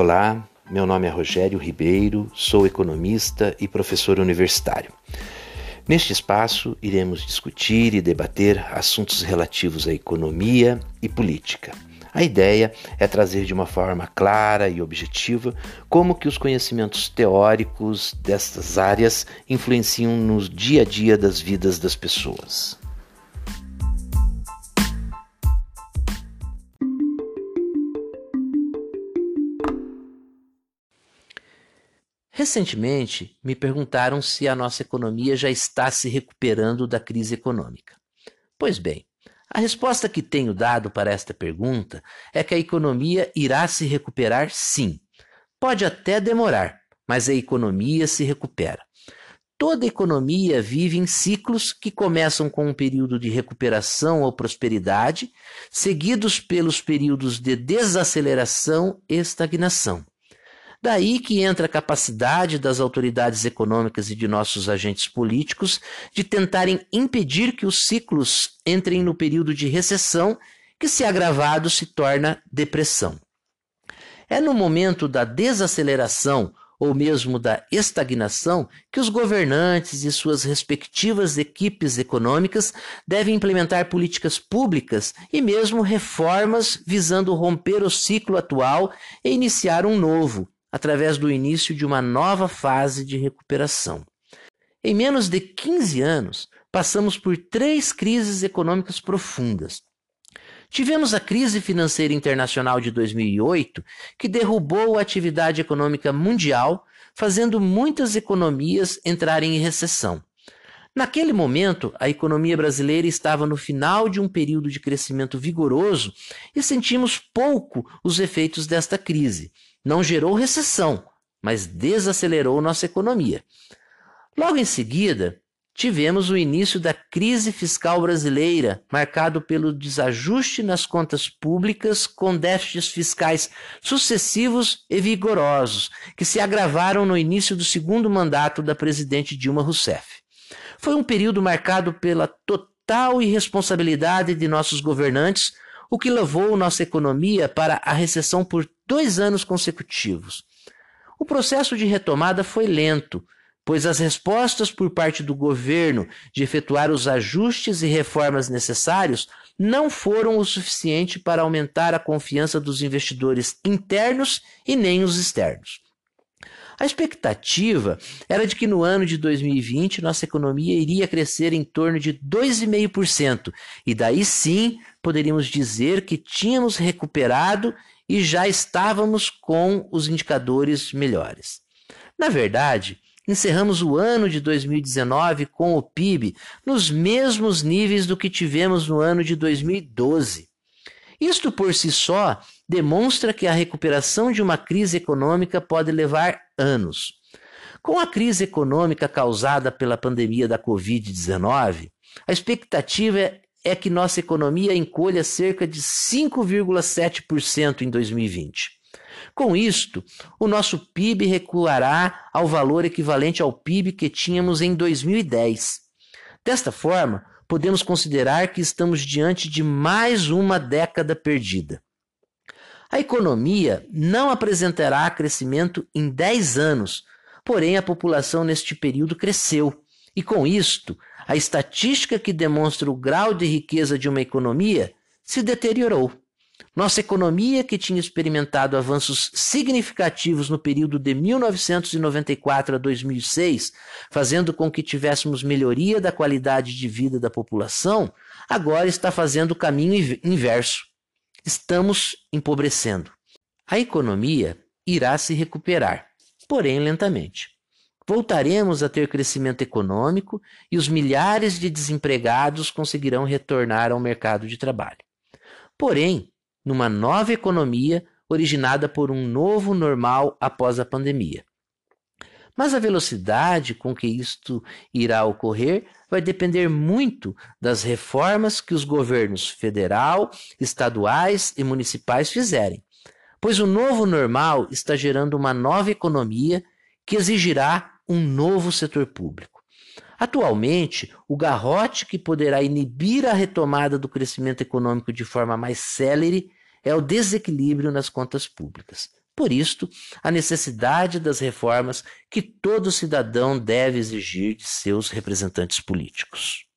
Olá, meu nome é Rogério Ribeiro, sou economista e professor universitário. Neste espaço, iremos discutir e debater assuntos relativos à economia e política. A ideia é trazer de uma forma clara e objetiva como que os conhecimentos teóricos destas áreas influenciam no dia a dia das vidas das pessoas. Recentemente, me perguntaram se a nossa economia já está se recuperando da crise econômica. Pois bem, a resposta que tenho dado para esta pergunta é que a economia irá se recuperar sim. Pode até demorar, mas a economia se recupera. Toda economia vive em ciclos que começam com um período de recuperação ou prosperidade, seguidos pelos períodos de desaceleração e estagnação. Daí que entra a capacidade das autoridades econômicas e de nossos agentes políticos de tentarem impedir que os ciclos entrem no período de recessão, que, se agravado, se torna depressão. É no momento da desaceleração ou mesmo da estagnação que os governantes e suas respectivas equipes econômicas devem implementar políticas públicas e mesmo reformas visando romper o ciclo atual e iniciar um novo, através do início de uma nova fase de recuperação. Em menos de 15 anos, passamos por três crises econômicas profundas. Tivemos a crise financeira internacional de 2008, que derrubou a atividade econômica mundial, fazendo muitas economias entrarem em recessão. Naquele momento, a economia brasileira estava no final de um período de crescimento vigoroso e sentimos pouco os efeitos desta crise não gerou recessão, mas desacelerou nossa economia. Logo em seguida, tivemos o início da crise fiscal brasileira, marcado pelo desajuste nas contas públicas, com déficits fiscais sucessivos e vigorosos, que se agravaram no início do segundo mandato da presidente Dilma Rousseff. Foi um período marcado pela total irresponsabilidade de nossos governantes, o que levou nossa economia para a recessão por dois anos consecutivos. O processo de retomada foi lento, pois as respostas por parte do governo de efetuar os ajustes e reformas necessários não foram o suficiente para aumentar a confiança dos investidores internos e nem os externos. A expectativa era de que no ano de 2020 nossa economia iria crescer em torno de 2,5%, e daí sim poderíamos dizer que tínhamos recuperado e já estávamos com os indicadores melhores. Na verdade, encerramos o ano de 2019 com o PIB nos mesmos níveis do que tivemos no ano de 2012. Isto por si só demonstra que a recuperação de uma crise econômica pode levar anos. Com a crise econômica causada pela pandemia da Covid-19, a expectativa é que nossa economia encolha cerca de 5,7% em 2020. Com isto, o nosso PIB recuará ao valor equivalente ao PIB que tínhamos em 2010. Desta forma, podemos considerar que estamos diante de mais uma década perdida. A economia não apresentará crescimento em 10 anos, porém a população neste período cresceu, e com isto, a estatística que demonstra o grau de riqueza de uma economia se deteriorou. Nossa economia, que tinha experimentado avanços significativos no período de 1994 a 2006, fazendo com que tivéssemos melhoria da qualidade de vida da população, agora está fazendo o caminho inverso. Estamos empobrecendo. A economia irá se recuperar, porém lentamente voltaremos a ter crescimento econômico e os milhares de desempregados conseguirão retornar ao mercado de trabalho. Porém, numa nova economia originada por um novo normal após a pandemia. Mas a velocidade com que isto irá ocorrer vai depender muito das reformas que os governos federal, estaduais e municipais fizerem, pois o novo normal está gerando uma nova economia que exigirá um novo setor público. Atualmente, o garrote que poderá inibir a retomada do crescimento econômico de forma mais célere é o desequilíbrio nas contas públicas. Por isto, a necessidade das reformas que todo cidadão deve exigir de seus representantes políticos.